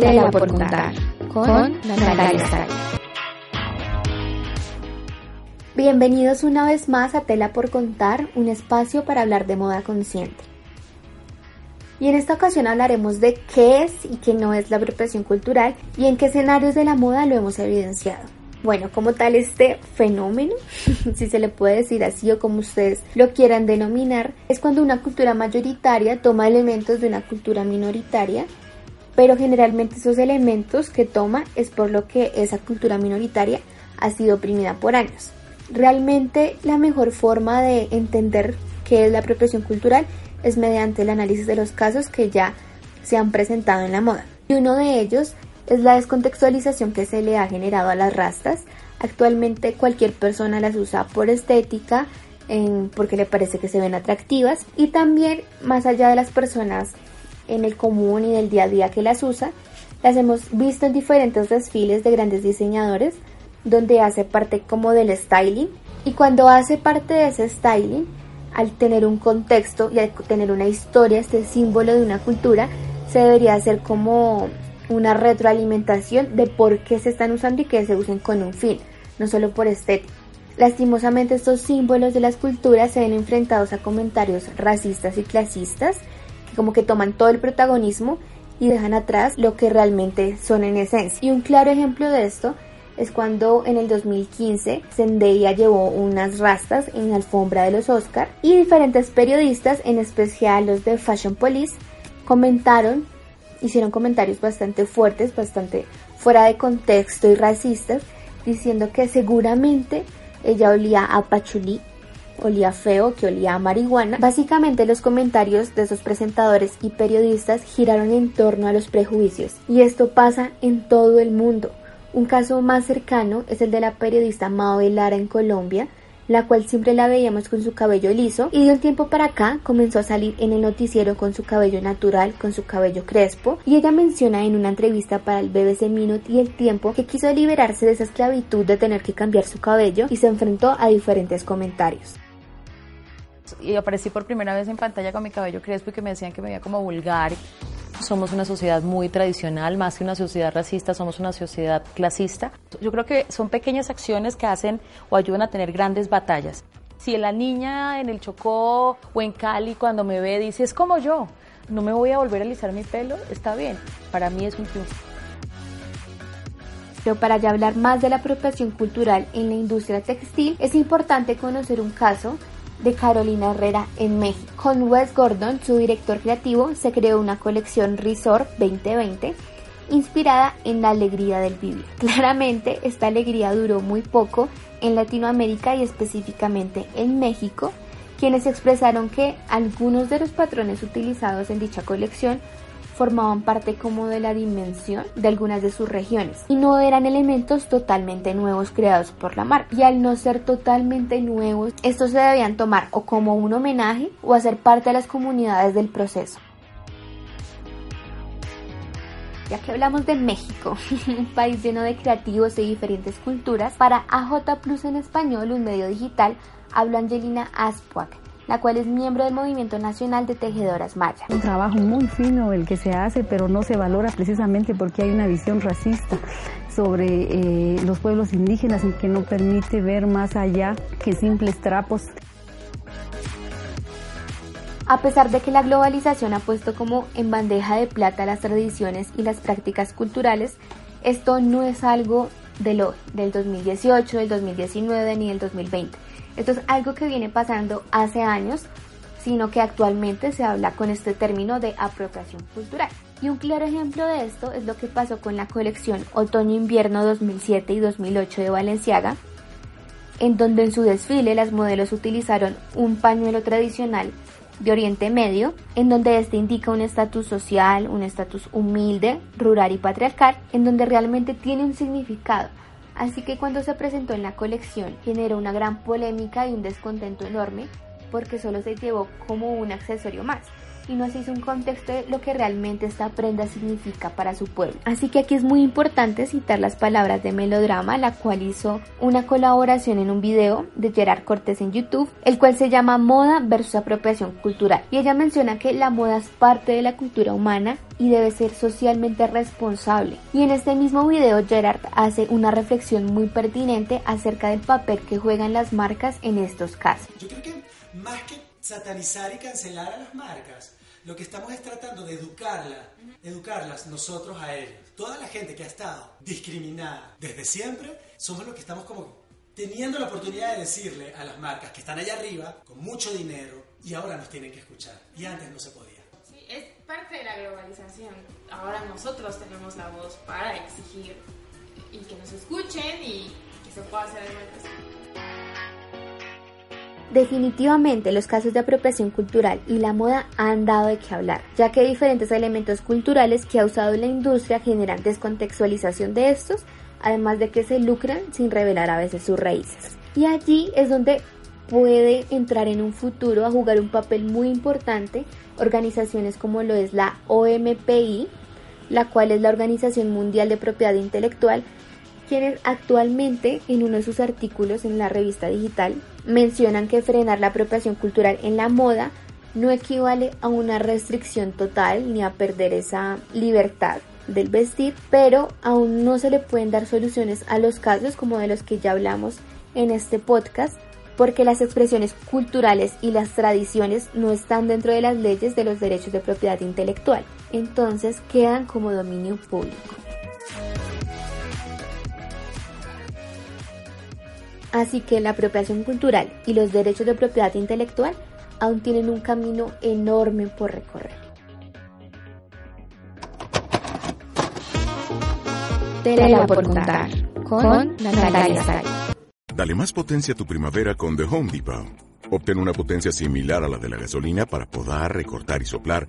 Tela por contar con Natalia Bienvenidos una vez más a Tela por contar, un espacio para hablar de moda consciente. Y en esta ocasión hablaremos de qué es y qué no es la apropiación cultural y en qué escenarios de la moda lo hemos evidenciado. Bueno, como tal este fenómeno, si se le puede decir así o como ustedes lo quieran denominar, es cuando una cultura mayoritaria toma elementos de una cultura minoritaria pero generalmente esos elementos que toma es por lo que esa cultura minoritaria ha sido oprimida por años. Realmente la mejor forma de entender qué es la apropiación cultural es mediante el análisis de los casos que ya se han presentado en la moda. Y uno de ellos es la descontextualización que se le ha generado a las rastas. Actualmente cualquier persona las usa por estética, porque le parece que se ven atractivas y también más allá de las personas en el común y del día a día que las usa. Las hemos visto en diferentes desfiles de grandes diseñadores donde hace parte como del styling y cuando hace parte de ese styling, al tener un contexto y al tener una historia, este símbolo de una cultura, se debería hacer como una retroalimentación de por qué se están usando y que se usen con un fin, no solo por estética. Lastimosamente estos símbolos de las culturas se ven enfrentados a comentarios racistas y clasistas como que toman todo el protagonismo y dejan atrás lo que realmente son en esencia. Y un claro ejemplo de esto es cuando en el 2015 Zendaya llevó unas rastas en la alfombra de los Oscar y diferentes periodistas, en especial los de Fashion Police, comentaron, hicieron comentarios bastante fuertes, bastante fuera de contexto y racistas, diciendo que seguramente ella olía a pachulí olía feo, que olía a marihuana. Básicamente los comentarios de esos presentadores y periodistas giraron en torno a los prejuicios y esto pasa en todo el mundo. Un caso más cercano es el de la periodista Mao Lara en Colombia, la cual siempre la veíamos con su cabello liso y de un tiempo para acá comenzó a salir en el noticiero con su cabello natural, con su cabello crespo y ella menciona en una entrevista para el BBC Minute y El Tiempo que quiso liberarse de esa esclavitud de tener que cambiar su cabello y se enfrentó a diferentes comentarios y aparecí por primera vez en pantalla con mi cabello crespo y que me decían que me veía como vulgar. Somos una sociedad muy tradicional, más que una sociedad racista, somos una sociedad clasista. Yo creo que son pequeñas acciones que hacen o ayudan a tener grandes batallas. Si la niña en el Chocó o en Cali cuando me ve dice, es como yo, no me voy a volver a alisar mi pelo, está bien. Para mí es un triunfo. Pero para ya hablar más de la apropiación cultural en la industria textil, es importante conocer un caso de Carolina Herrera en México. Con Wes Gordon, su director creativo, se creó una colección Resort 2020 inspirada en la alegría del vivir. Claramente, esta alegría duró muy poco en Latinoamérica y específicamente en México, quienes expresaron que algunos de los patrones utilizados en dicha colección formaban parte como de la dimensión de algunas de sus regiones y no eran elementos totalmente nuevos creados por la marca. Y al no ser totalmente nuevos, estos se debían tomar o como un homenaje o hacer parte de las comunidades del proceso. Ya que hablamos de México, un país lleno de creativos y diferentes culturas, para AJ Plus en español, un medio digital, habló Angelina Aspuac, la cual es miembro del Movimiento Nacional de Tejedoras Maya. Un trabajo muy fino el que se hace, pero no se valora precisamente porque hay una visión racista sobre eh, los pueblos indígenas y que no permite ver más allá que simples trapos. A pesar de que la globalización ha puesto como en bandeja de plata las tradiciones y las prácticas culturales, esto no es algo de lo, del 2018, del 2019 ni del 2020 esto es algo que viene pasando hace años, sino que actualmente se habla con este término de apropiación cultural. Y un claro ejemplo de esto es lo que pasó con la colección Otoño-Invierno 2007 y 2008 de Valenciaga, en donde en su desfile las modelos utilizaron un pañuelo tradicional de Oriente Medio, en donde este indica un estatus social, un estatus humilde, rural y patriarcal, en donde realmente tiene un significado. Así que cuando se presentó en la colección generó una gran polémica y un descontento enorme porque solo se llevó como un accesorio más y no se hizo un contexto de lo que realmente esta prenda significa para su pueblo. Así que aquí es muy importante citar las palabras de Melodrama, la cual hizo una colaboración en un video de Gerard Cortés en YouTube, el cual se llama Moda versus apropiación cultural. Y ella menciona que la moda es parte de la cultura humana y debe ser socialmente responsable. Y en este mismo video Gerard hace una reflexión muy pertinente acerca del papel que juegan las marcas en estos casos. Yo creo que más que satanizar y cancelar a las marcas, lo que estamos es tratando de educarla, educarlas nosotros a ellos. Toda la gente que ha estado discriminada desde siempre, somos los que estamos como teniendo la oportunidad de decirle a las marcas que están allá arriba, con mucho dinero, y ahora nos tienen que escuchar. Y antes no se podía. Sí, es parte de la globalización. Ahora nosotros tenemos la voz para exigir y que nos escuchen y que se pueda hacer algo Definitivamente los casos de apropiación cultural y la moda han dado de qué hablar, ya que diferentes elementos culturales que ha usado la industria generan descontextualización de estos, además de que se lucran sin revelar a veces sus raíces. Y allí es donde puede entrar en un futuro a jugar un papel muy importante organizaciones como lo es la OMPI, la cual es la Organización Mundial de Propiedad Intelectual, quienes actualmente en uno de sus artículos en la revista digital mencionan que frenar la apropiación cultural en la moda no equivale a una restricción total ni a perder esa libertad del vestir, pero aún no se le pueden dar soluciones a los casos como de los que ya hablamos en este podcast, porque las expresiones culturales y las tradiciones no están dentro de las leyes de los derechos de propiedad intelectual, entonces quedan como dominio público. Así que la apropiación cultural y los derechos de propiedad intelectual aún tienen un camino enorme por recorrer. Tela por contar con Natalia Dale más potencia a tu primavera con The Home Depot. Obtén una potencia similar a la de la gasolina para poder recortar y soplar